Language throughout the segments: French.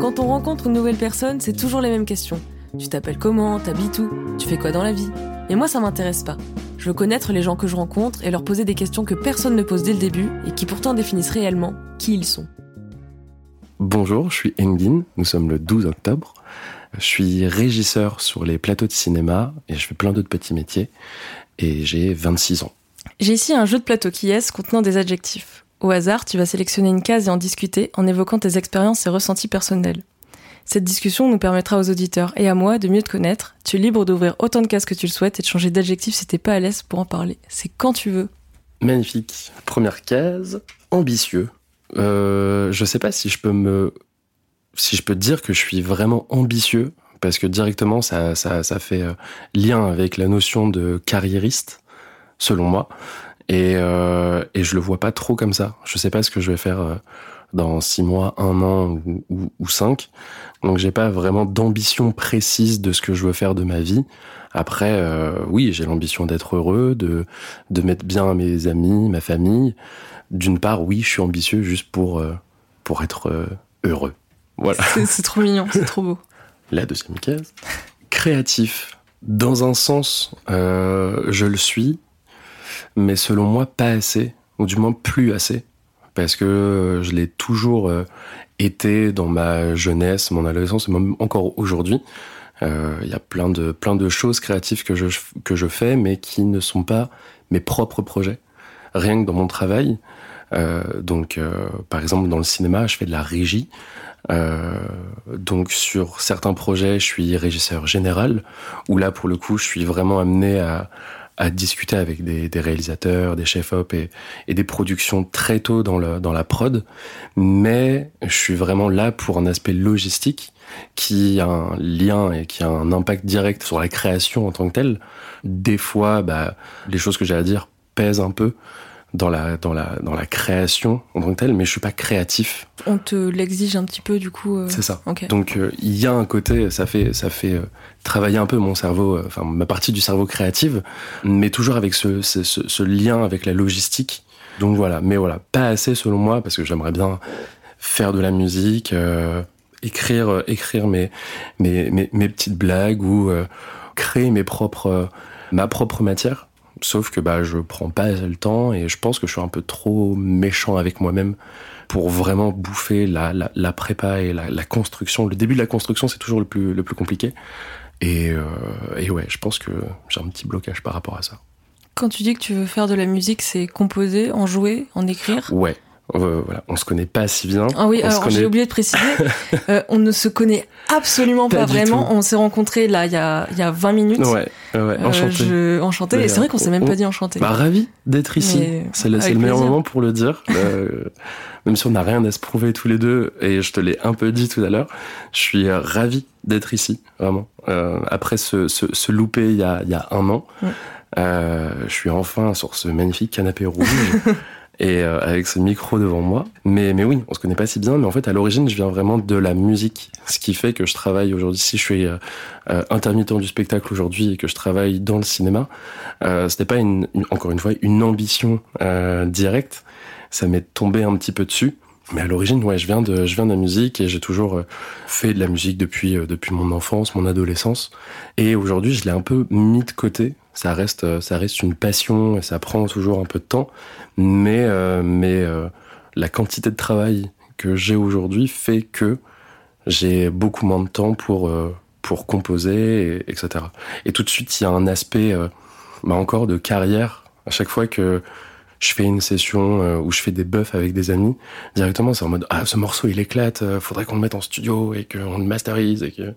Quand on rencontre une nouvelle personne, c'est toujours les mêmes questions. Tu t'appelles comment? T'habites où? Tu fais quoi dans la vie? Et moi, ça m'intéresse pas. Je veux connaître les gens que je rencontre et leur poser des questions que personne ne pose dès le début et qui pourtant définissent réellement qui ils sont. Bonjour, je suis Engin, nous sommes le 12 octobre. Je suis régisseur sur les plateaux de cinéma et je fais plein d'autres petits métiers et j'ai 26 ans. J'ai ici un jeu de plateau qui est contenant des adjectifs. Au hasard, tu vas sélectionner une case et en discuter en évoquant tes expériences et ressentis personnels. Cette discussion nous permettra aux auditeurs et à moi de mieux te connaître. Tu es libre d'ouvrir autant de cases que tu le souhaites et de changer d'adjectif si t'es pas à l'aise pour en parler. C'est quand tu veux. Magnifique. Première case, ambitieux. Euh, je sais pas si je peux me, si je peux dire que je suis vraiment ambitieux parce que directement ça, fait euh, lien avec la notion de carriériste, selon moi. Et, euh, et je le vois pas trop comme ça. Je sais pas ce que je vais faire euh, dans six mois, un an ou, ou, ou cinq. Donc j'ai pas vraiment d'ambition précise de ce que je veux faire de ma vie. Après, euh, oui, j'ai l'ambition d'être heureux, de, de mettre bien mes amis, ma famille. D'une part, oui, je suis ambitieux juste pour, euh, pour être euh, heureux. Voilà. C'est trop mignon, c'est trop beau. La deuxième case. Créatif. Dans un sens, euh, je le suis, mais selon moi, pas assez, ou du moins plus assez, parce que je l'ai toujours euh, été dans ma jeunesse, mon adolescence, même encore aujourd'hui. Euh, Il y a plein de, plein de choses créatives que je, que je fais, mais qui ne sont pas mes propres projets. Rien que dans mon travail, euh, donc, euh, par exemple, dans le cinéma, je fais de la régie. Euh, donc, sur certains projets, je suis régisseur général, où là, pour le coup, je suis vraiment amené à, à discuter avec des, réalisateurs, des chefs-op et, des productions très tôt dans, dans la prod. Mais je suis vraiment là pour un aspect logistique qui a un lien et qui a un impact direct sur la création en tant que telle. Des fois, bah, les choses que j'ai à dire pèsent un peu dans la, dans la, dans la création en tant que telle, mais je suis pas créatif. On te l'exige un petit peu, du coup. Euh... C'est ça. Okay. Donc, il euh, y a un côté, ça fait, ça fait euh, travailler un peu mon cerveau, enfin, ma partie du cerveau créative, mais toujours avec ce, ce, ce, ce, lien avec la logistique. Donc voilà, mais voilà, pas assez selon moi, parce que j'aimerais bien faire de la musique, euh, écrire, écrire mes, mes, mes, mes, petites blagues ou créer mes propres, ma propre matière. Sauf que bah je prends pas le temps et je pense que je suis un peu trop méchant avec moi-même pour vraiment bouffer la, la, la prépa et la, la, construction. Le début de la construction c'est toujours le plus le plus compliqué. Et, euh, et ouais, je pense que j'ai un petit blocage par rapport à ça. Quand tu dis que tu veux faire de la musique, c'est composer, en jouer, en écrire? Ouais. Euh, voilà, on se connaît pas si bien. Ah oui, on alors connaît... j'ai oublié de préciser, euh, on ne se connaît absolument pas, pas vraiment. Tout. On s'est rencontrés là il y a, il y a 20 minutes. Ouais, ouais, enchanté. Euh, je... enchanté. Et c'est vrai qu'on s'est même on... pas dit enchanté. Bah, ravi d'être ici. C'est le, le, meilleur moment pour le dire. même si on n'a rien à se prouver tous les deux, et je te l'ai un peu dit tout à l'heure, je suis ravi d'être ici, vraiment. Euh, après ce, ce, ce, loupé il y a, il y a un an, ouais. je suis enfin sur ce magnifique canapé rouge. et euh, avec ce micro devant moi. Mais, mais oui, on se connaît pas si bien, mais en fait, à l'origine, je viens vraiment de la musique. Ce qui fait que je travaille aujourd'hui, si je suis euh, euh, intermittent du spectacle aujourd'hui et que je travaille dans le cinéma, euh, ce n'est pas, une, encore une fois, une ambition directe. Ça m'est tombé un petit peu dessus. Mais à l'origine, ouais, je viens de, je viens de la musique et j'ai toujours fait de la musique depuis, depuis mon enfance, mon adolescence. Et aujourd'hui, je l'ai un peu mis de côté. Ça reste, ça reste une passion et ça prend toujours un peu de temps. Mais, euh, mais euh, la quantité de travail que j'ai aujourd'hui fait que j'ai beaucoup moins de temps pour, euh, pour composer, et, etc. Et tout de suite, il y a un aspect, bah encore, de carrière. À chaque fois que je fais une session euh, où je fais des buffs avec des amis, directement c'est en mode ah ce morceau il éclate, euh, faudrait qu'on le mette en studio et qu'on le masterise et que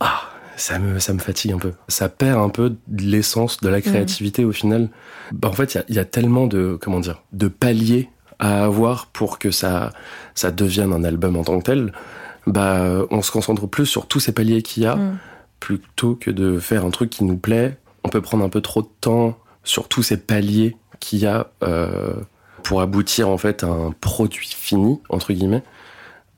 ah ça me ça me fatigue un peu. Ça perd un peu de l'essence de la créativité mmh. au final. Bah, en fait il y a, y a tellement de comment dire de paliers à avoir pour que ça ça devienne un album en tant que tel. Bah on se concentre plus sur tous ces paliers qu'il y a mmh. plutôt que de faire un truc qui nous plaît. On peut prendre un peu trop de temps sur tous ces paliers qu'il y a euh, pour aboutir en fait à un produit fini entre guillemets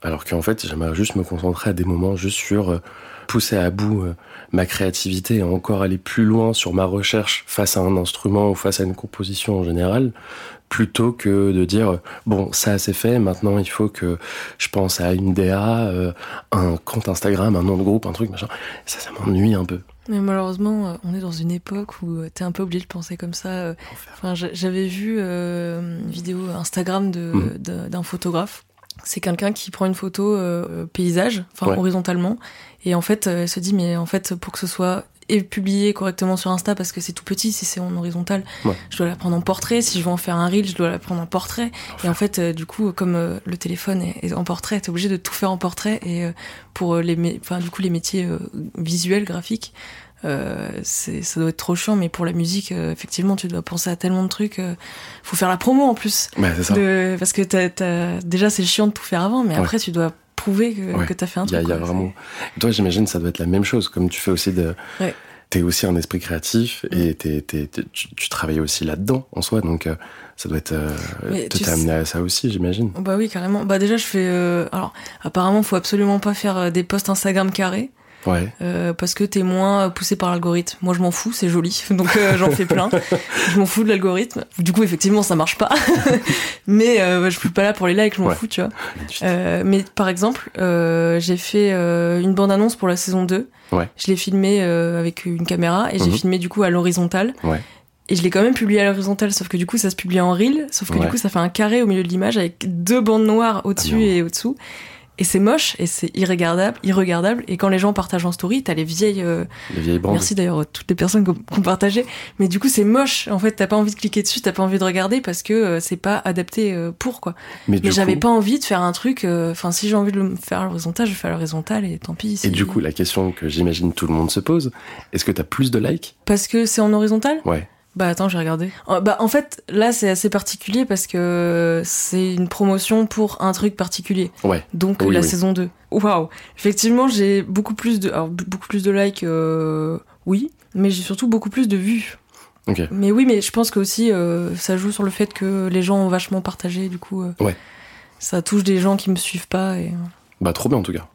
Alors qu'en fait, j'aimerais juste me concentrer à des moments juste sur euh, pousser à bout euh, ma créativité et encore aller plus loin sur ma recherche face à un instrument ou face à une composition en général, plutôt que de dire bon ça c'est fait, maintenant il faut que je pense à une DA, un compte Instagram, un nom de groupe, un truc machin. Ça, ça m'ennuie un peu. Mais malheureusement, euh, on est dans une époque où euh, t'es un peu obligé de penser comme ça. Euh. Enfin, j'avais vu une vidéo Instagram mhm. d'un photographe. C'est quelqu'un qui prend une photo paysage, enfin horizontalement, et en fait, elle se dit mais en fait pour que ce soit et publié correctement sur Insta parce que c'est tout petit, si c'est en horizontal, je dois la prendre en portrait, si je veux en faire un reel, je dois la prendre en portrait. Et en fait, du coup, comme le téléphone est, en portrait, t'es obligé de tout faire en portrait. Et pour les, enfin, du coup, les métiers visuels, graphiques, euh, ça doit être trop chiant, mais pour la musique, euh, effectivement, tu dois penser à tellement de trucs. Euh, faut faire la promo en plus. parce que déjà, c'est chiant de tout faire avant, mais après, tu dois prouver que, tu t'as fait un truc. Il y a, vraiment. Toi, j'imagine, ça doit être la même chose, comme tu fais aussi de. T'es aussi un esprit créatif et tu, travailles aussi là-dedans en soi, donc ça doit être te t'amener à ça aussi, j'imagine. Bah oui, carrément. Bah déjà, je fais. alors, apparemment, faut absolument pas faire des posts Instagram carrés. Ouais. Euh, parce que t'es moins poussé par l'algorithme. Moi, je m'en fous, c'est joli, donc euh, j'en fais plein. je m'en fous de l'algorithme. Du coup, effectivement, ça marche pas. mais euh, je suis pas là pour les likes, je m'en fous, tu vois. Euh, mais par exemple, j'ai fait une bande-annonce pour la saison 2. Ouais. Je l'ai filmé avec une caméra et j'ai mhm. filmé du coup à l'horizontale. Ouais. Et je l'ai quand même publié à l'horizontale, sauf que du coup, ça se publie en reel, sauf que du coup, ça fait un carré au milieu de l'image avec deux bandes noires au-dessus ah et au-dessous et c'est moche et c'est irregardable, irregardable. Et quand les gens partagent en story, t'as les vieilles. Euh, les vieilles bandes. Merci d'ailleurs à toutes les personnes qui ont partagé. Mais du coup, c'est moche. En fait, t'as pas envie de cliquer dessus, t'as pas envie de regarder parce que euh, c'est pas adapté euh, pour quoi. Mais, j'avais pas envie de faire un truc. Enfin, si j'ai envie de le faire à l'horizontale, je fais à l'horizontale et tant pis. Et du coup, la question que j'imagine tout le monde se pose, est-ce que t'as plus de likes? Parce que c'est en horizontal? Ouais. Bah attends, j'ai regardé. Bah en fait, là c'est assez particulier parce que c'est une promotion pour un truc particulier. Ouais. Donc la saison 2. Waouh. Effectivement, j'ai beaucoup plus de alors, beaucoup plus de likes euh, oui, mais j'ai surtout beaucoup plus de vues. OK. Mais oui, mais je pense que aussi euh, ça joue sur le fait que les gens ont vachement partagé du coup. Euh, ouais. Ça touche des gens qui me suivent pas et Bah trop bien en tout cas.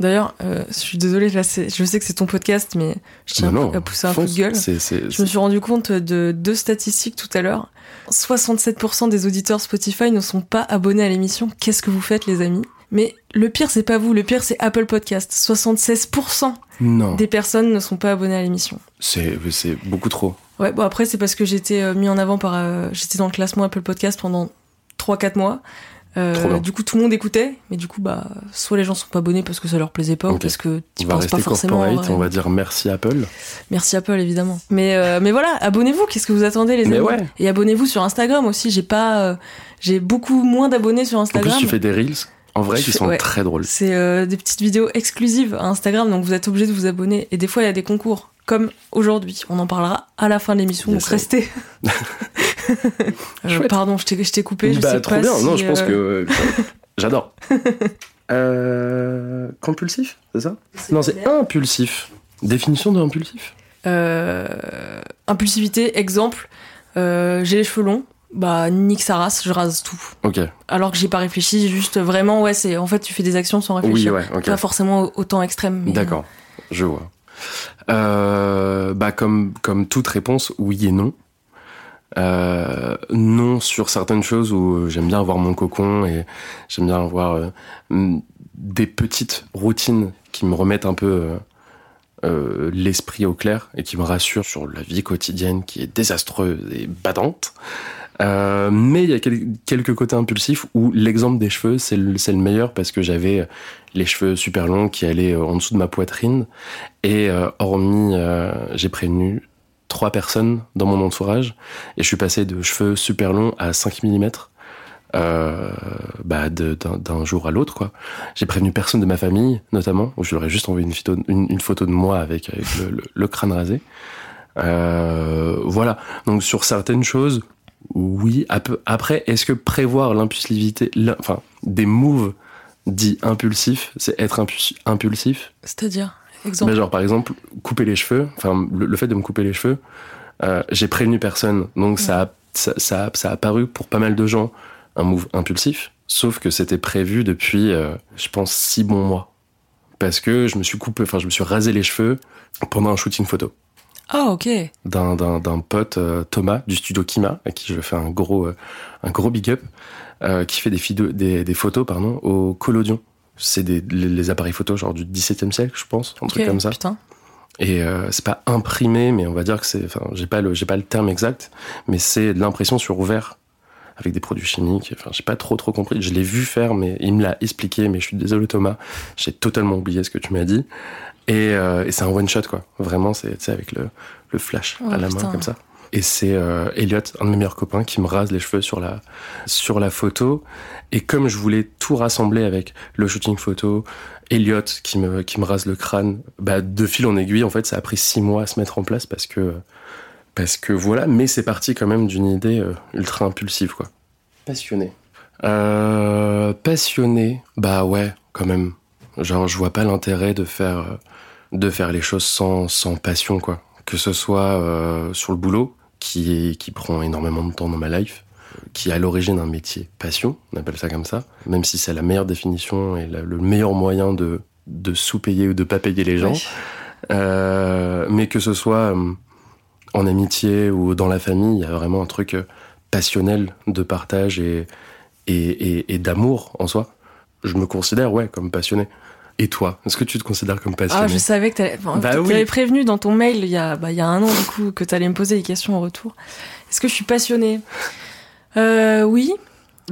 D'ailleurs, euh, je suis désolée, là, je sais que c'est ton podcast, mais je tiens à pousser un coup de gueule. je me suis rendu compte de deux statistiques tout à l'heure. 67% des auditeurs Spotify ne sont pas abonnés à l'émission. Qu'est-ce que vous faites, les amis? Mais le pire, c'est pas vous, le pire, c'est Apple Podcast. 76% des personnes ne sont pas abonnées à l'émission. C'est beaucoup trop. Ouais, bon, après, c'est parce que j'étais euh, mis en avant par. Euh, j'étais dans le classement Apple Podcast pendant 3-4 mois. Euh, du coup, tout le monde écoutait, mais du coup, bah, soit les gens sont pas abonnés parce que ça leur plaisait pas, ou parce que tu penses pas forcément. On va dire merci Apple. Merci Apple, évidemment. Mais euh, mais voilà, abonnez-vous. Qu'est-ce que vous attendez, les amis Et abonnez-vous sur Instagram aussi. J'ai pas, euh, j'ai beaucoup moins d'abonnés sur Instagram. En plus, tu fais des reels. En vrai, qui sont très drôles. C'est des petites vidéos exclusives à Instagram, donc vous êtes obligé de vous abonner. Et des fois, il y a des concours, comme aujourd'hui. On en parlera à la fin de l'émission, donc restez. Euh, pardon, je t'ai coupé. Je bah, sais trop pas bien. non, je pense que j'adore. Euh, compulsif, c'est ça? Non, c'est impulsif. Définition de impulsif? Euh, Impulsivité, exemple. j'ai les cheveux longs. Bah, nique sa race, je rase tout. Ok. Alors que j'ai pas réfléchi, juste vraiment, ouais, c'est en fait, tu fais des actions sans réfléchir. Oui, ouais, Pas forcément autant extrême. D'accord, je vois. Bah, comme, comme toute réponse, oui et non. Euh, non sur certaines choses où j'aime bien avoir mon cocon et j'aime bien avoir euh, des petites routines qui me remettent un peu euh, euh, l'esprit au clair et qui me rassurent sur la vie quotidienne qui est désastreuse et badante. Euh, mais il y a quelques côtés impulsifs où l'exemple des cheveux, c'est le, le, meilleur parce que j'avais les cheveux super longs qui allaient en dessous de ma poitrine. Et hormis, j'ai prévenu trois personnes dans mon entourage et je suis passé de cheveux super longs à 5 mm euh, bah d'un jour à l'autre quoi. J'ai prévenu personne de ma famille notamment où je leur ai juste envoyé une photo, une, photo de moi avec, avec le, le, crâne rasé. Euh, voilà. Donc sur certaines choses, oui. Après, est-ce que prévoir l'impulsivité, enfin des moves dits impulsifs, c'est être impulsif? C'est-à-dire mais genre, par exemple, couper les cheveux, enfin, le, fait de me couper les cheveux, euh, j'ai prévenu personne. Donc, ça, a, ça, ça, a, ça, a, paru pour pas mal de gens un move impulsif. Sauf que c'était prévu depuis, euh, je pense, six bons mois. Parce que je me suis coupé, enfin, je me suis rasé les cheveux pendant un shooting photo. Ah, ok. D'un, d'un, pote, euh, Thomas, du studio Kima, à qui je fais un gros, euh, un gros big up, qui fait des, des, des, photos, pardon, au collodion. C'est des, les, appareils photo, genre du XVIIe siècle, je pense, un truc comme ça. Putain. Et c'est pas imprimé, mais on va dire que c'est, enfin, j'ai pas le, j'ai pas le terme exact, mais c'est de l'impression sur ouvert avec des produits chimiques. Enfin, j'ai pas trop trop compris. Je l'ai vu faire, mais il me l'a expliqué. Mais je suis désolé Thomas, j'ai totalement oublié ce que tu m'as dit. Et, euh, et c'est un one shot quoi. Vraiment, c'est avec le, le flash à la main comme ça. Et c'est euh, Elliot, un de mes meilleurs copains, qui me rase les cheveux sur la sur la photo. Et comme je voulais tout rassembler avec le shooting photo, Elliot qui me qui me rase le crâne, bah de fil en aiguille, en fait, ça a pris six mois à se mettre en place parce que parce que voilà, mais c'est parti quand même d'une idée euh, ultra impulsive, quoi. Passionné. Euh, passionné, bah ouais, quand même. Genre, je vois pas l'intérêt de faire, euh, de faire les choses sans, sans passion, quoi. Que ce soit euh, sur le boulot, qui, qui prend énormément de temps dans ma life, qui est à l'origine un métier passion, on appelle ça comme ça, même si c'est la meilleure définition et le meilleur moyen de, de sous-payer ou de pas payer les gens. Euh, mais que ce soit en amitié ou dans la famille, il y a vraiment un truc euh, passionnel de partage et, et, et, d'amour en soi. Je me considère, ouais, comme passionné. Et toi, est-ce que tu te considères comme passionné Ah, je savais que tu avais, bah prévenu dans ton mail il y, a, bah, il y a un an, du coup, que tu allais me poser des questions en retour. Est-ce que je suis passionnée? Euh, Oui.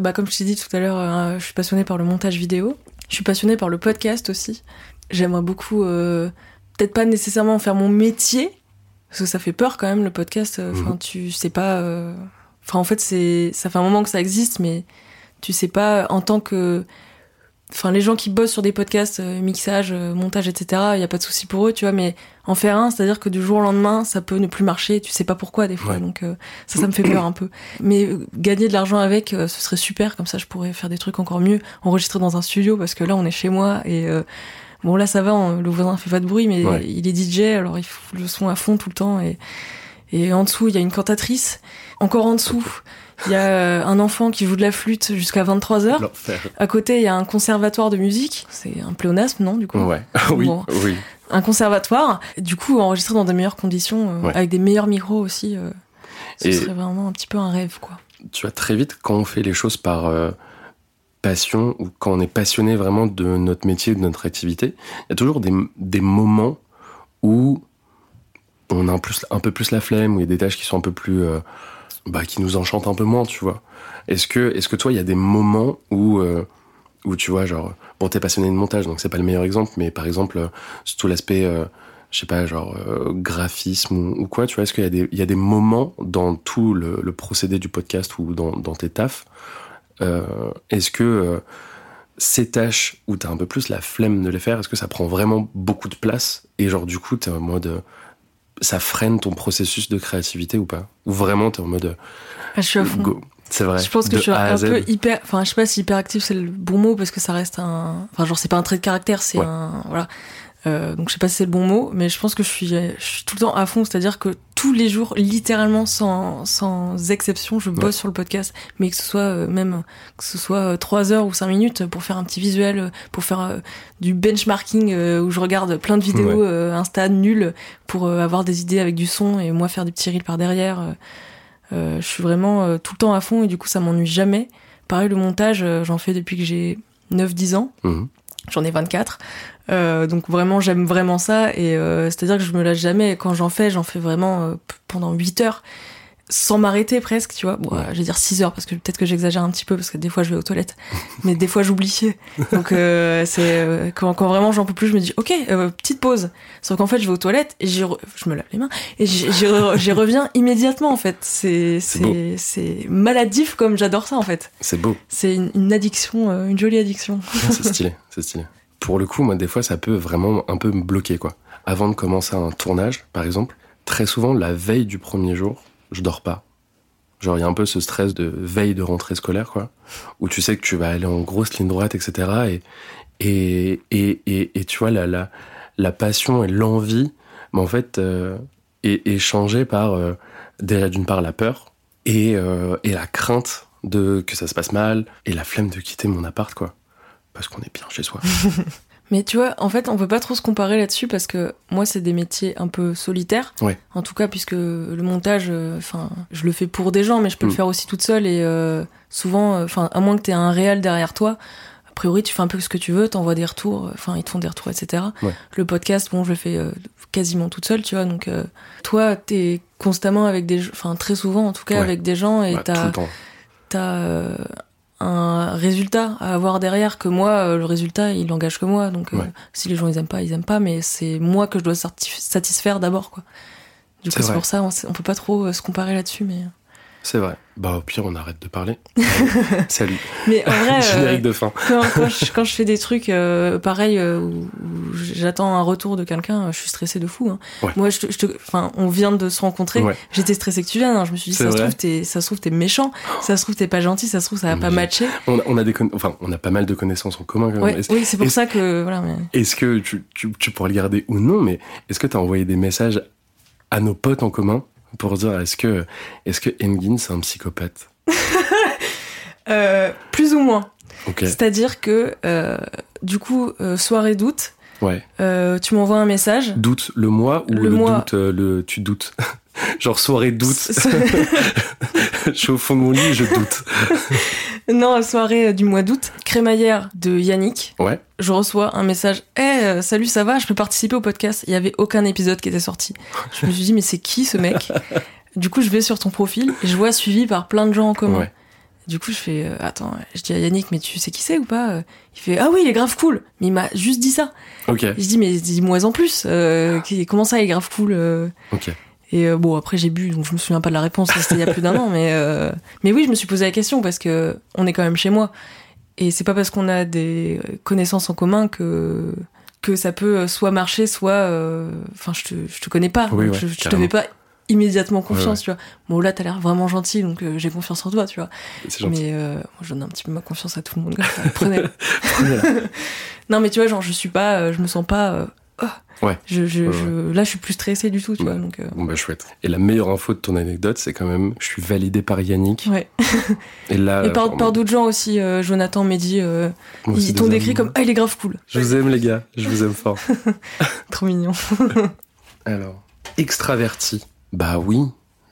Bah, comme je t'ai dit tout à l'heure, euh, je suis passionnée par le montage vidéo. Je suis passionnée par le podcast aussi. J'aimerais beaucoup, euh, peut-être pas nécessairement faire mon métier, parce que ça fait peur quand même le podcast. Enfin, mhm. tu sais pas. Enfin, en fait, c'est ça fait un moment que ça existe, mais tu sais pas en tant que. Enfin, les gens qui bossent sur des podcasts, euh, mixage, montage, etc. Il y a pas de souci pour eux, tu vois. Mais en faire un, c'est-à-dire que du jour au lendemain, ça peut ne plus marcher. Tu sais pas pourquoi des fois. Donc ça, ça me fait peur un peu. Mais gagner de l'argent avec, ce serait super. Comme ça, je pourrais faire des trucs encore mieux, enregistrer dans un studio, parce que là, on est chez moi et Bon, là, ça va, le voisin fait pas de bruit, mais il est DJ, alors il fout le son à fond tout le temps. Et, et en dessous, il y a une cantatrice. Encore en dessous, il y a euh, un enfant qui joue de la flûte jusqu'à 23 heures. À côté, il y a un conservatoire de musique. C'est un pléonasme, non, du coup? Ouais, oui, oui. Un conservatoire. Du coup, enregistré dans de meilleures conditions, euh, avec des meilleurs micros aussi. Euh, ce serait vraiment un petit peu un rêve, quoi. Tu vois, très vite, quand on fait les choses par passion ou quand on est passionné vraiment de notre métier, de notre activité, il y a toujours des, des moments où on a un, plus, un peu plus la flemme, où il y a des tâches qui sont un peu plus, euh, bah, qui nous enchantent un peu moins, tu vois. Est-ce que, est-ce que toi, il y a des moments où, euh, où tu vois, genre, bon, t'es passionné de montage, donc c'est pas le meilleur exemple, mais par exemple, euh, tout l'aspect, je sais pas, genre, graphisme ou, quoi, tu vois, est-ce qu'il y a des, il y a des moments dans tout le, procédé du podcast ou dans, dans tes tafs euh, est-ce que euh, ces tâches où t'as un peu plus la flemme de les faire, est-ce que ça prend vraiment beaucoup de place et genre du coup t'es en mode ça freine ton processus de créativité ou pas Ou vraiment t'es en mode ah, je suis à fond. C'est vrai. Je pense que je suis un peu hyper, enfin je sais pas si hyperactif c'est le bon mot parce que ça reste un, enfin genre c'est pas un trait de caractère, c'est un, voilà. Euh, donc je sais pas si c'est le bon mot, mais je pense que je suis, je suis tout le temps à fond, c'est-à-dire que tous les jours, littéralement sans, sans exception, je bosse sur le podcast, mais que ce soit euh, même que ce soit 3 euh, heures ou 5 minutes pour faire un petit visuel, pour faire du benchmarking où je regarde plein de vidéos Insta nulles pour avoir des idées avec du son et moi faire des petits reels par derrière. je suis vraiment tout le temps à fond et du coup ça m'ennuie jamais. Pareil le montage, j'en fais depuis que j'ai 9-10 ans. Mmh. J'en ai 24. Euh, donc vraiment, j'aime vraiment ça. Et euh, c'est-à-dire que je me lâche jamais. Quand j'en fais, j'en fais vraiment euh, pendant 8 heures sans m'arrêter presque, tu vois. Bon, euh, je vais dire 6 heures parce que peut-être que j'exagère un petit peu parce que des fois je vais aux toilettes, mais des fois j'oublie. Donc euh, c'est euh, quand, quand, vraiment j'en peux plus, je me dis ok, petite pause. Sauf qu'en fait je vais aux toilettes et j'y je me lave les mains et j'y reviens immédiatement en fait. C'est c'est c'est maladif comme j'adore ça en fait. C'est beau. C'est une, une, addiction, une jolie addiction. c'est stylé, c'est stylé. Pour le coup, moi des fois ça peut vraiment un peu me bloquer quoi. Avant de commencer un tournage, par exemple, très souvent la veille du premier jour je dors pas. Genre, il y a un peu ce stress de veille de rentrée scolaire, quoi, où tu sais que tu vas aller en grosse ligne droite, etc. Et, et, et, et, tu vois, la, la, la passion et l'envie, mais en fait, euh, est, changée par, euh, déjà d'une part, la peur et, euh, et la crainte de que ça se passe mal, et la flemme de quitter mon appart, quoi. Parce qu'on est bien chez soi. Mais tu vois, en fait, on peut pas trop se comparer là-dessus parce que moi, c'est des métiers un peu solitaires. Ouais. En tout cas, puisque le montage, euh, enfin, je le fais pour des gens, mais je peux le mm. faire aussi toute seule et euh, souvent, enfin, à moins que tu aies un réel derrière toi, a priori, tu fais un peu ce que tu veux, t'envoies des retours, enfin, ils te font des retours, etc. Le podcast, bon, je le fais euh, quasiment toute seule, tu vois. Donc, toi, t'es constamment avec des, enfin, très souvent, en tout cas, avec des gens et bah, t'as, t'as un résultat à avoir derrière que moi euh, le résultat il engage que moi. Donc euh, si les gens ils aiment pas ils aiment pas mais c'est moi que je dois satisfaire d'abord quoi. Du coup c'est pour ça on, on, peut pas trop euh, se comparer là-dessus mais c'est vrai. Bah, au pire, on arrête de parler. Salut. Mais en vrai. Générique de fin. Quand, quand, je, fais des trucs euh, pareils euh, où, j'attends un retour de quelqu'un, je suis stressée de fou. Hein. Moi, je, je enfin, on vient de se rencontrer. J'étais stressée que tu viennes. Hein. Je me suis dit, ça se, trouve, t'es, ça se trouve, t'es méchant. Ça se trouve, t'es pas gentil. Ça se trouve, ça va pas matcher. On a, on a des enfin, on a pas mal de connaissances en commun. Quand même. oui, c'est pour ça que. Voilà, mais... Est-ce que tu, tu, tu pourrais le garder ou non Mais est-ce que tu as envoyé des messages à nos potes en commun pour dire est-ce que, est-ce que Engin c'est un psychopathe euh, Plus ou moins. C'est-à-dire que euh, du coup, euh, soirée doute. Ouais. tu m'envoies un message. Doute le mois ou le, doute le tu doutes Genre soirée doute. je suis au fond de mon lit, je doute. non, soirée du mois d'août, crémaillère de Yannick. Ouais. Je reçois un message. Eh, salut, ça va? Je peux participer au podcast. Il y avait aucun épisode qui était sorti. Je me suis dit, mais c'est qui ce mec? Du coup, je vais sur ton profil et je vois suivi par plein de gens en commun. Ouais. Du coup, je fais, euh, attends, je dis à Yannick, mais tu sais qui c'est ou pas? Il fait, ah oui, il est grave cool. Mais il m'a juste dit ça. Ok. Je dis, mais dis-moi en plus. Euh, comment ça, il est grave cool euh? Ok. Et euh, bon, après j'ai bu, donc je me souviens pas de la réponse, c'était il y a plus d'un an, mais euh, mais oui, je me suis posé la question parce que on est quand même chez moi, et c'est pas parce qu'on a des connaissances en commun que que ça peut soit marcher, soit, euh, enfin, je te je te connais pas, je, te fais pas immédiatement confiance, tu vois. Bon là, t'as l'air vraiment gentil, donc j'ai confiance en toi, tu vois. Mais moi, je donne un petit peu ma confiance à tout le monde. Prenez. non, mais tu vois, genre, je suis pas, je me sens pas oh, ouais. Je, je, je, là, je suis plus stressé du tout, tu vois. Donc, euh. Bon, bah, chouette. Et la meilleure info de ton anecdote, c'est quand même, je suis validé par Yannick. Ouais. et là. Et par, par d'autres gens aussi, euh, Jonathan, Mehdi, euh, ils t'ont décrit comme, ah, il est grave cool. Je vous aime, les gars. Je vous aime fort. Trop mignon. Alors, extraverti. Bah oui,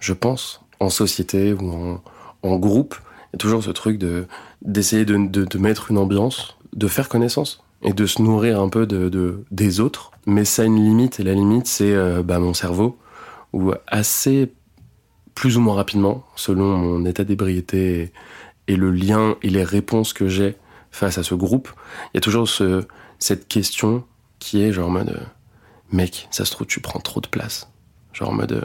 je pense. En société ou en, en groupe, il y a toujours ce truc de, d'essayer de, de, de mettre une ambiance, de faire connaissance et de se nourrir un peu de, de, des autres. Mais ça a une limite, et la limite, c'est euh, bah, mon cerveau, où assez, plus ou moins rapidement, selon mon état d'ébriété et, le lien et les réponses que j'ai face à ce groupe, il y a toujours ce, cette question qui est genre en mode, euh, mec, ça se trouve, tu prends trop de place. Genre en mode, euh,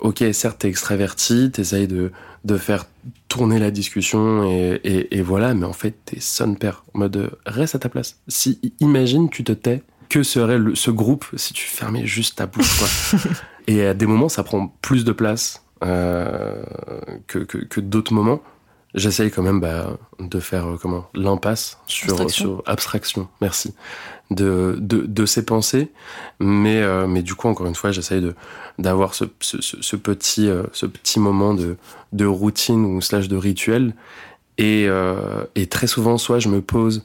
ok, certes, t'es extraverti, t'essayes de, de faire tourner la discussion et, et, et voilà, mais en fait, t'es son père. En mode, reste à ta place. Si, imagine, tu te tais, que serait le, ce groupe si tu fermais juste ta bouche, quoi. et à des moments, ça prend plus de place euh, que, que, que d'autres moments. J'essaye quand même bah, de faire euh, comment l'impasse sur abstraction. sur abstraction. Merci de, de, de ces pensées, mais euh, mais du coup encore une fois j'essaye de d'avoir ce, ce, ce, petit ce petit moment de de routine ou slash de rituel et et très souvent soit je me pose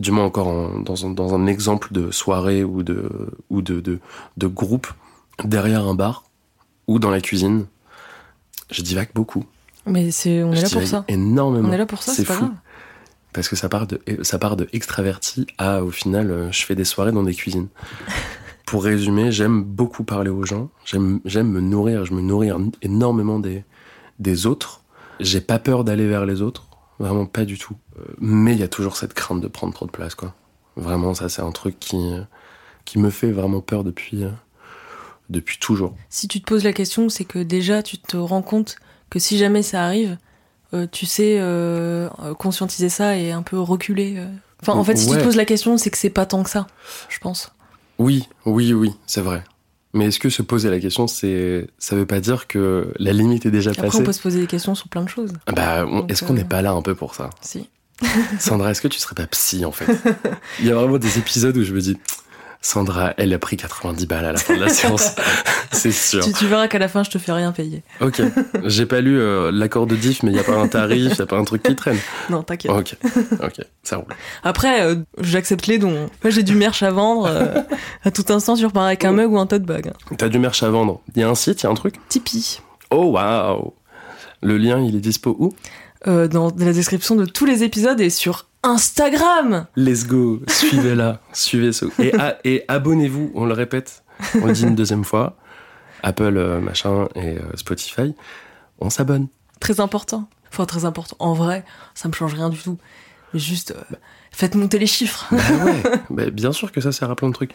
du moins encore en, dans un dans un exemple de soirée ou de ou de de, de groupe derrière un bar ou dans la cuisine je divague beaucoup mais c'est, on est là pour ça. Énormément. On est là pour ça, c'est, fou. Parce que ça part de, ça part de extraverti à, au final, euh, je fais des soirées dans des cuisines. pour résumer, j'aime beaucoup parler aux gens. J'aime, j'aime me nourrir. Je me nourris énormément des, des autres. J'ai pas peur d'aller vers les autres. Vraiment pas du tout. Euh, mais il y a toujours cette crainte de prendre trop de place, quoi. Vraiment, ça, c'est un truc qui, euh, qui me fait vraiment peur depuis, depuis toujours. Si tu te poses la question, c'est que déjà, tu te rends compte que si jamais ça arrive, euh, tu sais euh, conscientiser ça et un peu reculer. Euh. Enfin, en fait, si tu te poses la question, c'est que c'est pas tant que ça, je pense. Oui, oui, oui, c'est vrai. Mais est-ce que se poser la question, c'est, ça veut pas dire que la limite est déjà Après, passée on peut se poser des questions sur plein de choses. Bah, est-ce qu'on n'est pas là un peu pour ça? Si. Sandra, est-ce que tu serais pas psy en fait? Il y a vraiment des épisodes où je me dis, Sandra, elle a pris 90 balles à la fin de la séance. c'est sûr. Tu, verras qu'à la fin, je te fais rien payer. Ok. J'ai pas lu euh, l'accord de diff, mais il y a pas un tarif, il y a pas un truc qui traîne. Non, t'inquiète. Ok. Ok. Ça roule. Après, euh, j'accepte les dons. Moi, j'ai du merch à vendre. Euh, à tout instant, tu repars avec un mug ou un tote bag. T'as du merch à vendre. Il y a un site, il y a un truc? Tipeee. Oh, waouh. Le lien, il est dispo où? Dans la description de tous les épisodes et sur Instagram Let's go, suivez-la, suivez ce... Et, et abonnez-vous, on le répète, on le dit une deuxième fois, Apple euh, machin et euh, Spotify, on s'abonne. Très important. Enfin, très important. En vrai, ça me change rien du tout. Mais juste, euh, faites monter les chiffres. Bah ouais, bah, bien sûr que ça sert à plein de trucs.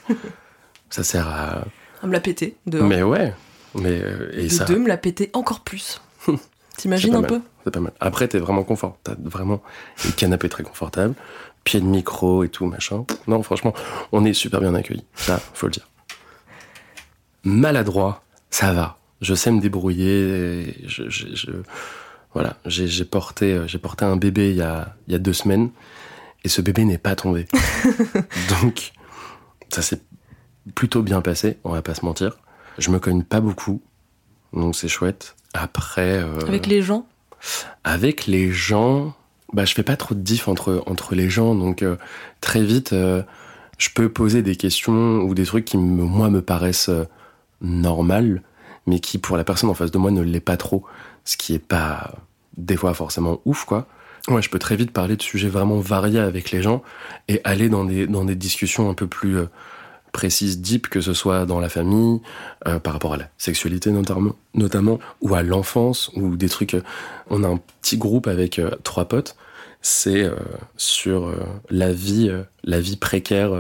Ça sert à... À me la péter, Mais ouais. Mais, et, ça... de me la péter encore plus. T'imagines un peu? C'est pas mal. Après, t'es vraiment confort. T'as vraiment le canapé très confortable, pied de micro et tout, machin. Non, franchement, on est super bien accueillis. Ça, faut le dire. Maladroit, ça va. Je sais me débrouiller. Je, je, voilà, j'ai porté, j'ai porté un bébé il y, a, il y a deux semaines et ce bébé n'est pas tombé. Donc, ça s'est plutôt bien passé, on va pas se mentir. Je me cogne pas beaucoup, donc c'est chouette. Après. Euh, avec les gens? Avec les gens, bah, je fais pas trop de diff entre, entre les gens, donc euh, très vite, euh, je peux poser des questions ou des trucs qui, moi, me paraissent normales, mais qui, pour la personne en face de moi, ne l'est pas trop. Ce qui est pas, des fois, forcément ouf, quoi. Ouais, je peux très vite parler de sujets vraiment variés avec les gens et aller dans des, dans des discussions un peu plus précise, deep, que ce soit dans la famille, euh, par rapport à la sexualité notamment, ou à l'enfance, ou des trucs. Euh, on a un petit groupe avec euh, trois potes. C'est sur la vie, la vie précaire,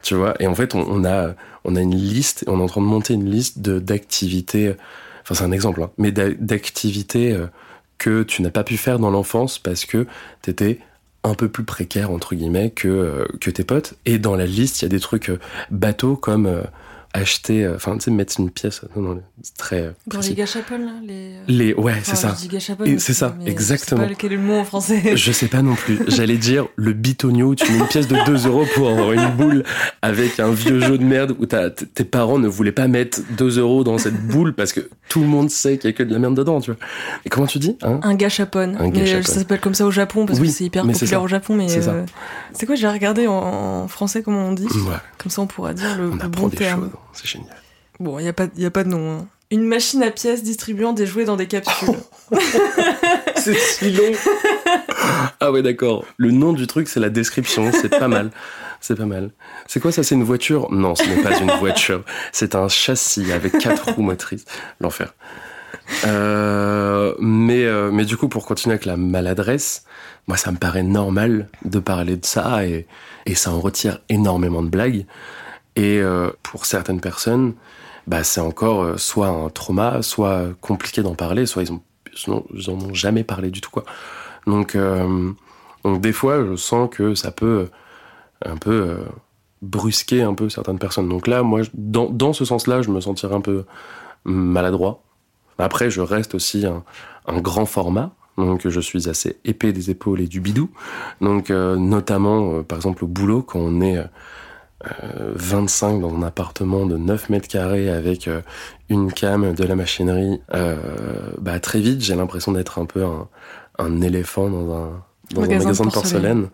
tu vois. Et en fait, on, a, on a une liste, on est en train de monter une liste d'activités. Enfin, c'est un exemple, hein, mais d'activités que tu n'as pas pu faire dans l'enfance parce que t'étais un peu plus précaire entre guillemets que euh, que tes potes. Et dans la liste il y a des trucs euh, bateaux comme euh, acheter, euh, enfin, tu sais, mettre une pièce. Non, non, c'est très. Euh, Dans les gâchapons, là les... Euh, les... Ouais, c'est ça. C'est ça, exactement. Je sais pas quel est le mot en français. Je sais pas non plus. J'allais dire le bitonio, tu mets une pièce de 2 euros pour avoir une boule avec un vieux jeu de merde où tes parents ne voulaient pas mettre 2 euros dans cette boule parce que tout le monde sait qu'il y a que de la merde dedans, tu vois. Et comment tu dis hein? Un gâchapon. Un mais ça s'appelle comme ça au Japon parce que c'est hyper populaire au Japon, mais c'est quoi, j'ai regardé en, français comment on dit? Comme ça on pourra dire le, bon terme. C'est génial. Bon, il n'y a, pas, y a pas de nom. Hein. Une machine à pièces distribuant des jouets dans des capsules. c'est si long. ah ouais, d'accord. Le nom du truc, c'est la description. C'est pas mal. C'est pas mal. C'est quoi ça? C'est une voiture? Non, ce n'est pas une voiture. C'est un châssis avec quatre roues motrices. L'enfer. Euh, mais, euh, mais du coup, pour continuer avec la maladresse, moi, ça me paraît normal de parler de ça et, et ça en retire énormément de blagues. Et euh, pour certaines personnes, bah, c'est encore euh, soit un trauma, soit compliqué d'en parler, soit ils, ont, ils en ont jamais parlé du tout. Quoi. Donc, euh, donc des fois, je sens que ça peut un peu brusquer un peu certaines personnes. Donc là, moi, dans, dans ce sens-là, je me sentirais un peu maladroit. Après, je reste aussi un, un grand format, donc je suis assez épais des épaules et du bidou. Donc notamment, par exemple, au boulot, quand on est 25 dans un appartement de 9 mètres carrés avec euh, une cam, de la machinerie, euh, bah, très vite j'ai l'impression d'être un peu un, un, éléphant dans un, dans magasin, un magasin de porcelaine.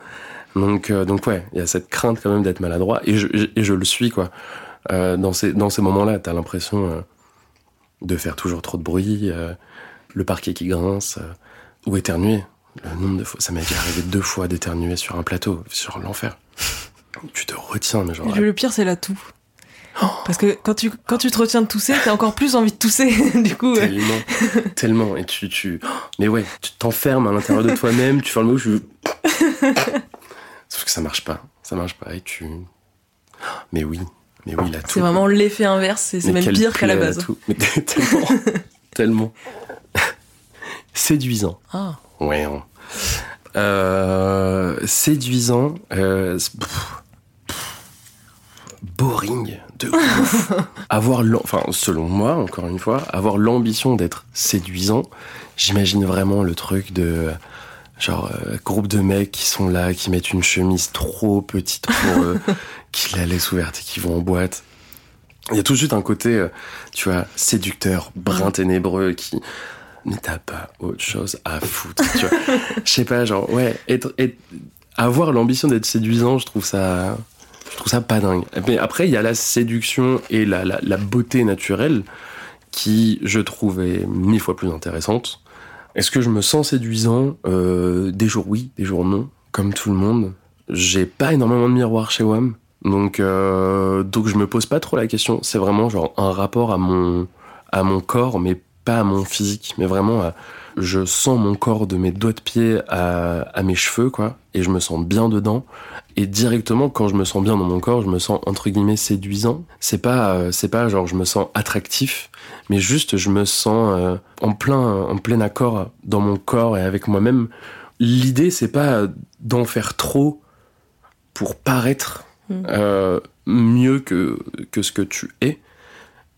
Donc, euh, donc ouais, il y a cette crainte quand même d'être maladroit et je, et je le suis quoi. Euh, dans ces, dans ces moments-là, t'as l'impression de faire toujours trop de bruit, le parquet qui grince ou éternuer. Le nombre de fois, ça m'est arrivé deux fois d'éternuer sur un plateau, sur l'enfer. Tu te retiens, mais genre. Le pire, c'est la toux. Parce que quand tu, quand tu te retiens de tousser, t'as encore plus envie de tousser, du coup. Tellement, tellement. Et tu, tu, mais ouais, tu t'enfermes à l'intérieur de toi-même, tu fais le mot, je. Sauf que ça marche pas. Ça marche pas. Et tu. Mais oui, mais oui, la toux. C'est vraiment l'effet inverse, c'est même pire qu'à la base. Mais tellement, tellement. Séduisant. Ah. Ouais. Hein. Euh, séduisant. Euh, boring de ouf. avoir, enfin, selon moi, encore une fois, avoir l'ambition d'être séduisant, j'imagine vraiment le truc de, Genre, euh, groupe de mecs qui sont là, qui mettent une chemise trop petite pour eux, qui la laissent ouverte et qui vont en boîte. Il y a tout de suite un côté, euh, tu vois, séducteur, brun ténébreux, qui... Mais t'as pas autre chose à foutre, tu vois. Je sais pas, genre, ouais, être, avoir l'ambition d'être séduisant, je trouve ça... Je trouve ça pas dingue. Mais après, il y a la séduction et la, beauté naturelle qui, je trouve, est mille fois plus intéressante. Est-ce que je me sens séduisant? Euh, Des jours oui, des jours non, comme tout le monde. J'ai pas énormément de miroirs chez WAM, donc euh, donc je me pose pas trop la question. C'est vraiment genre un rapport à mon à mon corps, mais pas à mon physique, mais vraiment à, je sens mon corps de mes doigts de pied à, à mes cheveux quoi, et je me sens bien dedans. Et directement, quand je me sens bien dans mon corps, je me sens entre guillemets séduisant. C'est pas, euh, c'est pas genre je me sens attractif, mais juste je me sens euh, en plein, en plein accord dans mon corps et avec moi-même. L'idée, c'est pas d'en faire trop pour paraître hmm. euh, mieux que que ce que tu es,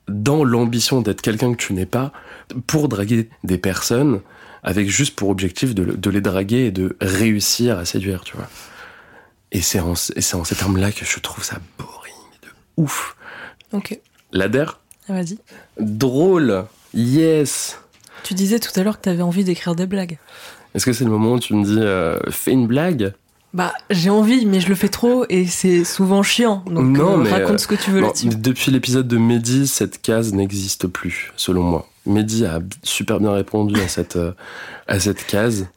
dans l'ambition d'être quelqu'un que tu n'es pas, pour draguer des personnes avec juste pour objectif de, de les draguer et de réussir à séduire, tu vois. Et c'est en, ces termes-là que je trouve ça boring de ouf. Ok. L'ADER? Ah, Vas-y. Drôle. Yes. Tu disais tout à l'heure que tu avais envie d'écrire des blagues. Est-ce que c'est le moment où tu me dis euh, fais une blague? Bah, j'ai envie, mais je le fais trop et c'est souvent chiant. Donc, non, euh, mais raconte ce que tu veux là-dessus. Depuis l'épisode de Mehdi, cette case n'existe plus, selon moi. Mehdi a super bien répondu à cette, euh, à cette case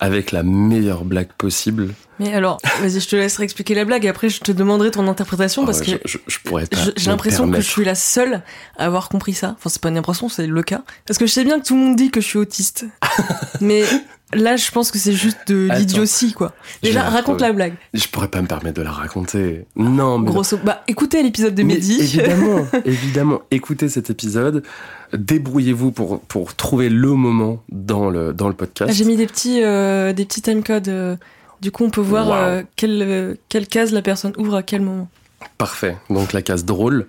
avec la meilleure blague possible. Mais alors, vas-y, je te laisserai expliquer la blague et après je te demanderai ton interprétation parce ah que je, pourrais J'ai l'impression que je suis la seule à avoir compris ça. Enfin, c'est pas une impression, c'est le cas. Parce que je sais bien que tout le monde dit que je suis autiste. mais là, je pense que c'est juste de l'idiotie, quoi. Déjà, raconte la blague. Je pourrais pas me permettre de la raconter. Non, mais. Grosso. Bah, écoutez l'épisode de Mehdi. Évidemment, évidemment. Écoutez cet épisode débrouillez-vous pour, pour trouver le moment dans le, dans le podcast. J'ai mis des petits, euh, des petits timecodes. Euh, du coup, on peut voir euh, quelle, quelle case la personne ouvre à quel moment. Parfait. Donc, la case drôle,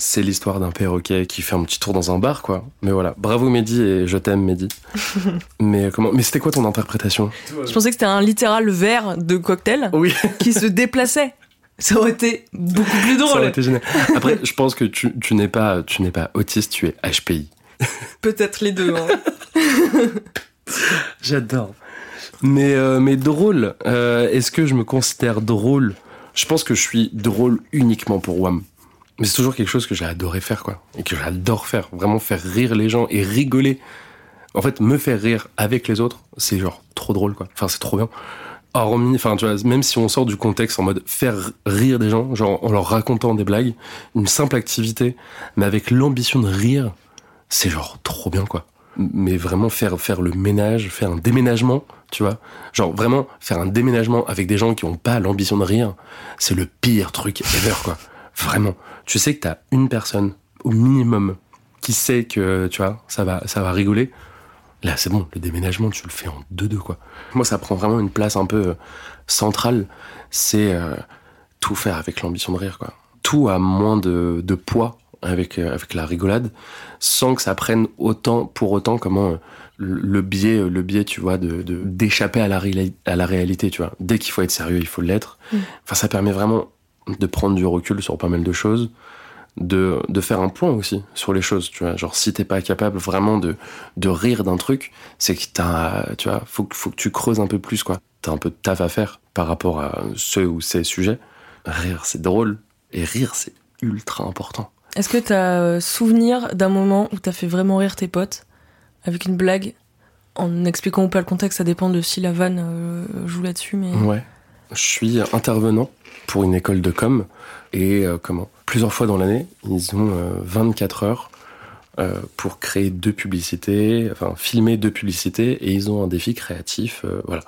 c'est l'histoire d'un perroquet qui fait un petit tour dans un bar, quoi. Mais voilà. Bravo, Mehdi, et je t'aime, Mehdi. mais comment Mais c'était quoi ton interprétation? Je pensais que c'était un littéral verre de cocktail oui. qui se déplaçait. Ça aurait été beaucoup plus drôle. Ça aurait été génial. Après, je pense que tu, tu n'es pas, tu n'es pas autiste, tu es HPI. Peut-être les deux. Hein. J'adore. Mais, euh, mais drôle. Euh, est-ce que je me considère drôle? Je pense que je suis drôle uniquement pour WAM. Mais c'est toujours quelque chose que j'ai adoré faire, quoi. Et que j'adore faire. Vraiment faire rire les gens et rigoler. En fait, me faire rire avec les autres, c'est genre trop drôle, quoi. Enfin, c'est trop bien hormis, enfin, tu vois, même si on sort du contexte en mode faire rire des gens, genre en leur racontant des blagues, une simple activité, mais avec l'ambition de rire, c'est genre trop bien, quoi. Mais vraiment faire, faire le ménage, faire un déménagement, tu vois. Genre vraiment faire un déménagement avec des gens qui ont pas l'ambition de rire, c'est le pire truc ever, quoi. Vraiment. Tu sais que t'as une personne, au minimum, qui sait que, tu vois, ça va, ça va rigoler Là, c'est bon, le déménagement, tu le fais en deux-deux, quoi. Moi, ça prend vraiment une place un peu euh, centrale. C'est euh, tout faire avec l'ambition de rire, quoi. Tout a moins de, de poids avec, euh, avec la rigolade, sans que ça prenne autant, pour autant, comment le biais, le biais, tu vois, de d'échapper à la, à la réalité, tu vois. Dès qu'il faut être sérieux, il faut l'être. Mm. Enfin, ça permet vraiment de prendre du recul sur pas mal de choses de, de faire un point aussi sur les choses, tu vois. Genre, si t'es pas capable vraiment de, de rire d'un truc, c'est que t'as, tu vois, faut, faut que tu creuses un peu plus, quoi. T'as un peu de taf à faire par rapport à ce ou ces sujets. Rire, c'est drôle. Et rire, c'est ultra important. Est-ce que t'as euh, souvenir d'un moment où t'as fait vraiment rire tes potes avec une blague? En expliquant ou pas le contexte, ça dépend de si la vanne euh, joue là-dessus, mais. Ouais. Je suis intervenant pour une école de com et euh, comment plusieurs fois dans l'année, ils ont 24 euh, heures euh, pour créer deux publicités, enfin filmer deux publicités et ils ont un défi créatif, voilà.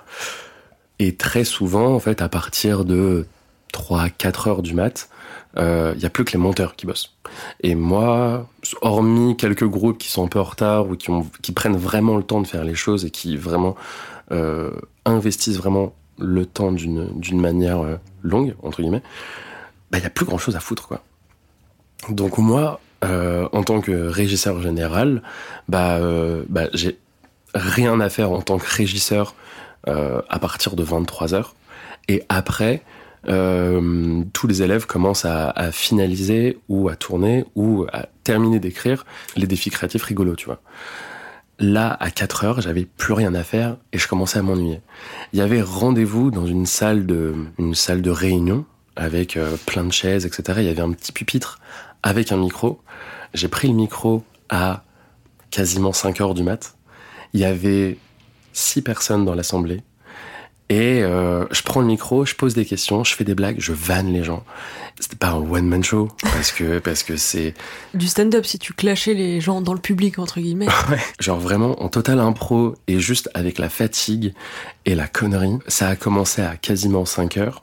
Et très souvent, en fait, à partir de 3-4 heures du mat, il n'y a plus que les monteurs qui bossent. Et moi, hormis quelques groupes qui sont un peu en retard ou qui, qui prennent vraiment le temps de faire les choses et qui vraiment investissent vraiment le temps d'une manière longue, entre guillemets, bah, il y a plus grand chose à foutre, quoi. Donc moi, euh, en tant que régisseur général, bah, euh, bah j'ai rien à faire en tant que régisseur à partir de 23 heures. Et après, euh, tous les élèves commencent à, à, finaliser ou à tourner ou à terminer d'écrire les défis créatifs rigolos, tu vois. Là, à 4 heures, j'avais plus rien à faire et je commençais à m'ennuyer. Il y avait rendez-vous dans une salle de, une salle de réunion avec euh, plein de chaises, etc. Il y avait un petit pupitre avec un micro. J'ai pris le micro à quasiment 5 heures du mat. Il y avait six personnes dans l'assemblée. Et euh, je prends le micro, je pose des questions, je fais des blagues, je vanne les gens. C'était pas un one man show parce que parce que c'est du stand-up si tu clashais les gens dans le public entre guillemets. ouais. Genre vraiment en total impro et juste avec la fatigue et la connerie. Ça a commencé à quasiment 5 heures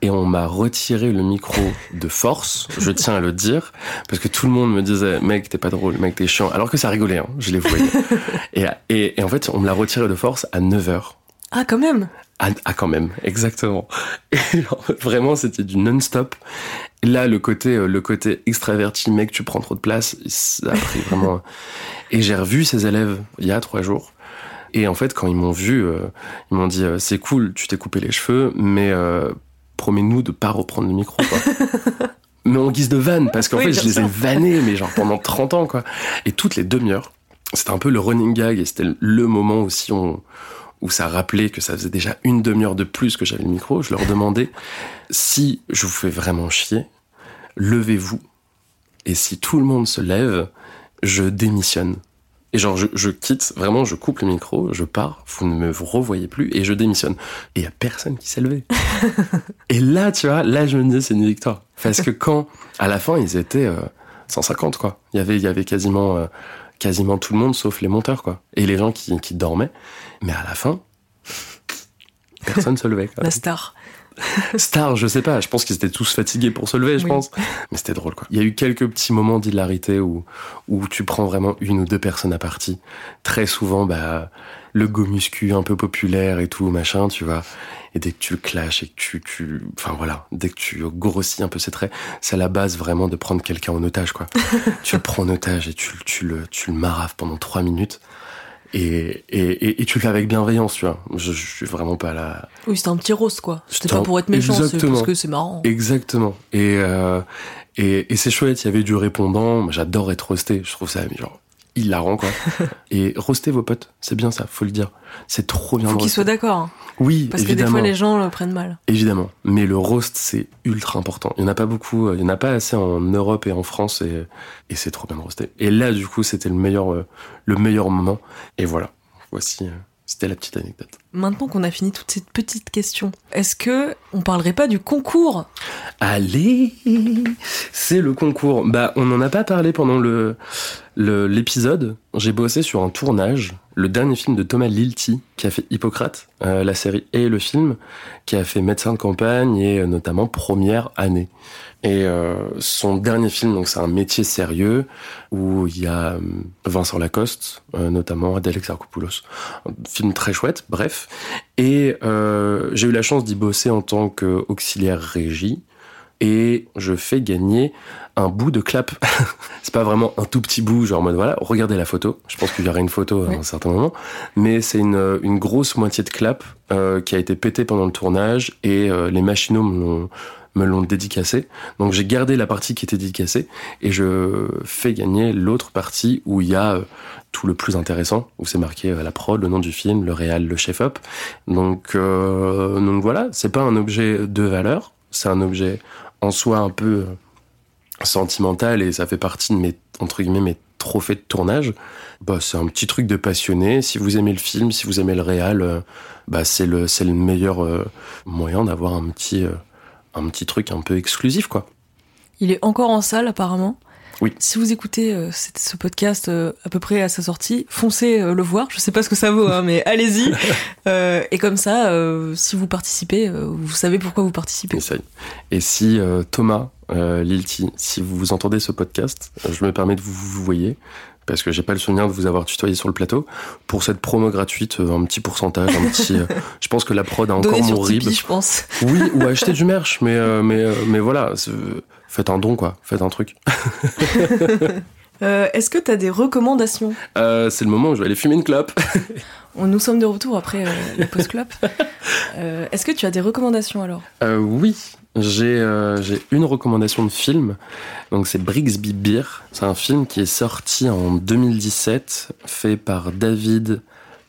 et on m'a retiré le micro de force, je tiens à le dire, parce que tout le monde me disait mec t'es pas drôle, mec t'es chiant, alors que ça rigolait, hein, je les voyais. et, et, et en fait on me l'a retiré de force à 9 heures. Ah quand même ah, ah, quand même, exactement. Et vraiment, c'était du non-stop. Là, le côté, euh, le côté extraverti, mec, tu prends trop de place, ça a pris vraiment. Et j'ai revu ces élèves il y a trois jours. Et en fait, quand ils m'ont vu, euh, ils m'ont dit euh, c'est cool, tu t'es coupé les cheveux, mais promets-nous de pas reprendre le micro. Quoi. mais en guise de vanne, parce qu'en fait, je les ai vannés, mais genre pendant 30 ans, quoi. Et toutes les demi-heures, c'était un peu le running gag, et c'était le moment aussi on où ça rappelait que ça faisait déjà une demi-heure de plus que j'avais le micro, je leur demandais si je vous fais vraiment chier, levez-vous. Et si tout le monde se lève, je démissionne. Et genre, je, quitte, vraiment, je coupe le micro, je pars, vous ne me revoyez plus et je démissionne. Et il y a personne qui s'est levé. et là, tu vois, là, je me dis, c'est une victoire. Parce que quand, à la fin, ils étaient 150, euh, quoi. Il y avait, il y avait quasiment, euh, quasiment tout le monde sauf les monteurs, quoi. Et les gens qui, dormaient. Mais à la fin, personne se levait. La star. Star, je sais pas. Je pense qu'ils étaient tous fatigués pour se lever, je pense. Mais c'était drôle, quoi. Il y a eu quelques petits moments d'hilarité où, où tu prends vraiment une ou deux personnes à partie. Très souvent, bah, le gomuscu un peu populaire et tout, machin, tu vois. Et dès que tu clashes et que tu, tu, enfin voilà, dès que tu grossis un peu ses traits, c'est la base vraiment de prendre quelqu'un en otage, quoi. tu le prends en otage et tu, tu le, tu le maraves pendant trois minutes. Et, et, et, tu le fais avec bienveillance, tu vois. Je, je suis vraiment pas là. Oui, c'était un petit rose, quoi. C'était pas pour être méchant, c'est parce que c'est marrant. Exactement. Et, euh, et, et c'est chouette, il y avait du répondant. J'adore être roasté. Je trouve ça genre hilarant, quoi. et roaster vos potes, c'est bien ça, faut le dire. C'est trop bien. Faut qu'ils soient d'accord. Oui, Parce que des fois, les gens le prennent mal. Évidemment. Mais le roast, c'est ultra important. Il n'y en a pas beaucoup, il n'y en a pas assez en Europe et en France et, et c'est trop bien de roaster. Et là, du coup, c'était le meilleur, euh, le meilleur moment. Et voilà. Voici. Euh, c'était la petite anecdote. Maintenant qu'on a fini toutes ces petites questions, est-ce que on parlerait pas du concours? Allez, c'est le concours. Bah, on n'en a pas parlé pendant le l'épisode. J'ai bossé sur un tournage, le dernier film de Thomas Lilti qui a fait Hippocrate, euh, la série et le film, qui a fait Médecin de campagne et euh, notamment Première année. Et euh, son dernier film, donc c'est un métier sérieux où il y a euh, Vincent Lacoste, euh, notamment Adèle Exarchopoulos. Un film très chouette, bref. Et j'ai eu la chance d'y bosser en tant qu'auxiliaire régie. Et je fais gagner un bout de clap. c'est pas vraiment un tout petit bout, genre en mode voilà, regardez la photo. Je pense qu'il y aura une photo à un certain moment. Mais c'est une, une grosse moitié de clap qui a été pétée pendant le tournage et les machinaux me l'ont dédicacé. Donc j'ai gardé la partie qui était dédicacée et je fais gagner l'autre partie où il y a euh, tout le plus intéressant, où c'est marqué euh, la prod, le nom du film, le réal, le chef-op. Donc, euh, donc voilà, c'est pas un objet de valeur, c'est un objet en soi un peu sentimental et ça fait partie de mes, entre guillemets, mes trophées de tournage. Bah, c'est un petit truc de passionné. Si vous aimez le film, si vous aimez le réal, bah, c'est le, c'est le meilleur moyen d'avoir un petit, un petit truc un peu exclusif, quoi. Il est encore en salle, apparemment. Oui. Si vous écoutez euh, ce podcast euh, à peu près à sa sortie, foncez euh, le voir. Je sais pas ce que ça vaut, hein, mais allez-y. et comme ça, si vous participez, vous savez pourquoi vous participez. Et si Thomas Lilti, si vous entendez ce podcast, je me permets de vous, vous voyez parce que j'ai pas le souvenir de vous avoir tutoyé sur le plateau. Pour cette promo gratuite, euh, un petit pourcentage, un petit. Euh, je pense que la prod a encore mon rib. je pense. Oui, ou acheter du merch, mais euh, mais mais voilà, faites un don quoi, faites un truc. Est-ce que tu as des recommandations? C'est le moment où je vais aller fumer une clope. Nous sommes de retour après le post-club. Est-ce que tu as des recommandations alors? Oui, j'ai une recommandation de film. Donc c'est Brixby Beer. C'est un film qui est sorti en 2017, fait par David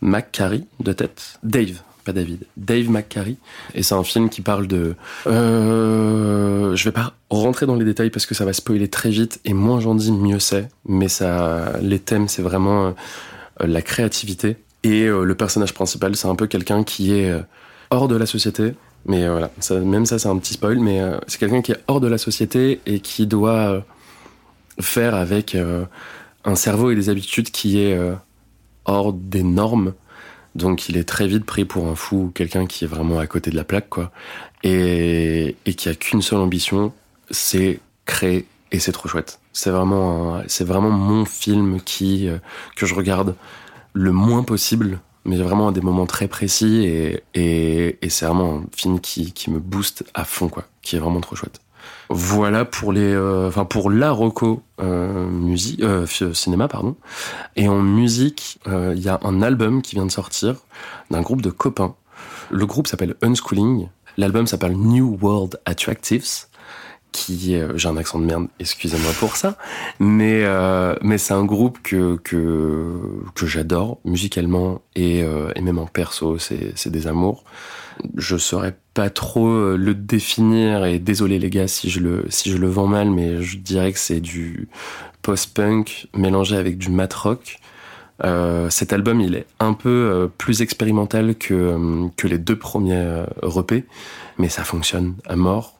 McCarry de tête. Dave, pas David, Dave McCarry. Et c'est un film qui parle de... Euh, je vais pas rentrer dans les détails parce que ça va spoiler très vite, et moins j'en dis, mieux c'est. Mais ça, les thèmes, c'est vraiment euh, la créativité. Et euh, le personnage principal, c'est un peu quelqu'un qui est euh, hors de la société. Mais voilà, ça, même ça, c'est un petit spoil, mais c'est quelqu'un qui est hors de la société et qui doit faire avec un cerveau et des habitudes qui est hors des normes donc il est très vite pris pour un fou, quelqu'un qui est vraiment à côté de la plaque, quoi. Et, et qui a qu'une seule ambition, c'est créer, et c'est trop chouette. C'est vraiment, c'est vraiment mon film qui euh, que je regarde le moins possible, mais vraiment à des moments très précis, et, et, et c'est vraiment un film qui, qui me booste à fond, quoi, qui est vraiment trop chouette. Voilà pour les, euh, enfin pour la Rocco euh, musique, euh, cinéma pardon. Et en musique, il y a un album qui vient de sortir d'un groupe de copains. Le groupe s'appelle Unschooling. L'album s'appelle New World Attractives qui j'ai un accent de merde, excusez-moi pour ça, mais mais c'est un groupe que j'adore musicalement et et même en perso, c'est des amours. Je saurais pas trop euh, le définir et désolé les gars si je le vends mal mais je dirais que c'est du post-punk mélangé avec du mat rock. Euh, cet album il est un peu euh, plus expérimental que que les deux premiers repés mais ça fonctionne à mort.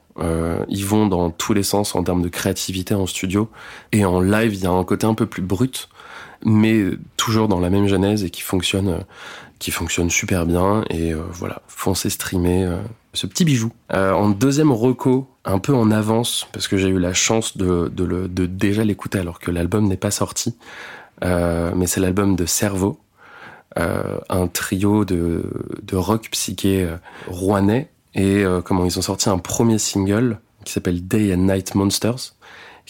Ils vont dans tous les sens en termes de créativité en studio et en live il y a un côté un peu plus brut mais toujours dans la même genèse et qui fonctionne qui fonctionne super bien. Et euh, voilà, foncez streamer euh, ce petit bijou. Euh, en deuxième reco, un peu en avance, parce que j'ai eu la chance de, de, le, de déjà l'écouter alors que l'album n'est pas sorti. mais c'est l'album de Cerveau, un trio de, de rock psyché rouennais. Et comment ils ont sorti un premier single qui s'appelle Day and Night Monsters,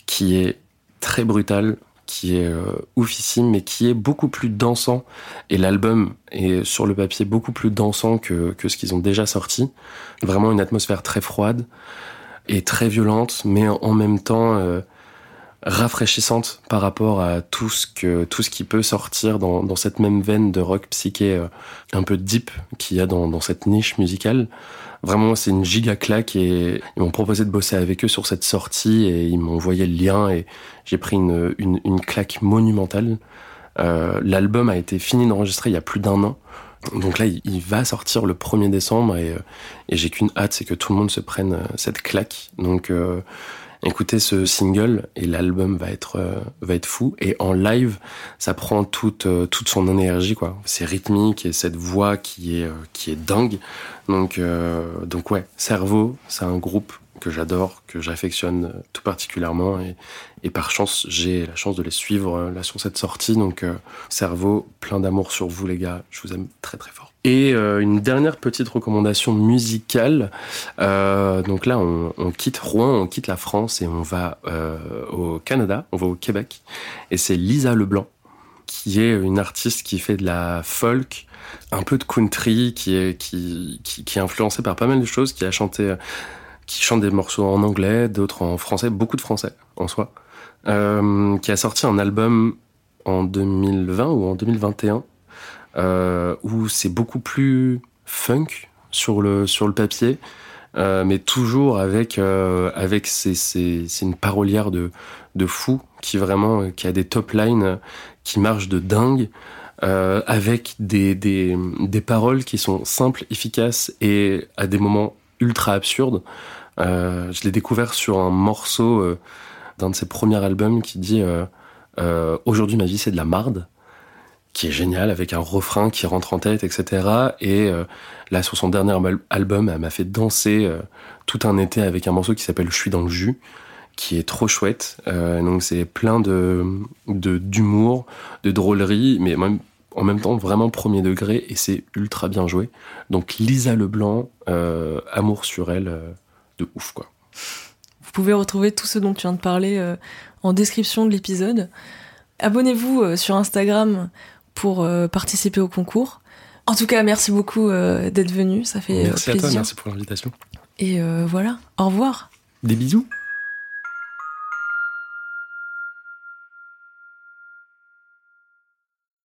qui est très brutal, qui est euh, oufissime, mais qui est beaucoup plus dansant. Et l'album est sur le papier beaucoup plus dansant que, que ce qu'ils ont déjà sorti. Vraiment une atmosphère très froide et très violente, mais en même temps euh, rafraîchissante par rapport à tout ce que tout ce qui peut sortir dans, dans cette même veine de rock psyché euh, un peu deep qu'il y a dans, dans cette niche musicale. Vraiment, c'est une giga claque et ils m'ont proposé de bosser avec eux sur cette sortie et ils m'ont envoyé le lien et j'ai pris une, une, une, claque monumentale. Euh, L'album a été fini d'enregistrer il y a plus d'un an. Donc là, il, va sortir le 1er décembre et, euh, et j'ai qu'une hâte, c'est que tout le monde se prenne euh, cette claque. Donc euh, écoutez ce single et l'album va être euh, va être fou. Et en live ça prend toute euh, toute son énergie quoi. C'est rythmique et cette voix qui est euh, qui est dingue. Donc donc ouais cerveau c'est un groupe que j'adore que j'affectionne tout particulièrement. Et, par chance j'ai la chance de les suivre là sur cette sortie. Donc cerveau plein d'amour sur vous les gars. Je vous aime très très fort et euh, une dernière petite recommandation musicale. Euh, donc là, on, quitte Rouen, on quitte la France et on va euh, au Canada, on va au Québec. Et c'est Lisa Leblanc, qui est une artiste qui fait de la folk, un peu de country, qui est influencée par pas mal de choses, qui a chanté, qui chante des morceaux en anglais, d'autres en français, beaucoup de français en soi, qui a sorti un album en 2020 ou en 2021 euh, où c'est beaucoup plus funk sur le sur le papier, euh, mais toujours avec euh, avec c'est c'est une parolière de de fou qui vraiment qui a des top lines qui marchent de dingue. Euh, avec des, des, des paroles qui sont simples, efficaces et à des moments ultra absurdes. Euh, je l'ai découvert sur un morceau euh, d'un de ses premiers albums qui dit Aujourd'hui ma vie c'est de la marde qui est génial avec un refrain qui rentre en tête, etc. Et euh, là, sur son dernier album, elle m'a fait danser euh, tout un été avec un morceau qui s'appelle Je suis dans le jus, qui est trop chouette. Euh, donc c'est plein de d'humour, de, drôlerie, mais en même temps vraiment premier degré et c'est ultra bien joué. Donc Lisa Leblanc, amour sur elle, de ouf quoi. Vous pouvez retrouver tout ce dont tu viens de parler en description de l'épisode. Abonnez-vous sur Instagram pour euh, participer au concours. En tout cas, merci beaucoup d'être venu. Ça fait merci plaisir. à toi, merci pour l'invitation. Et voilà, au revoir. Des bisous.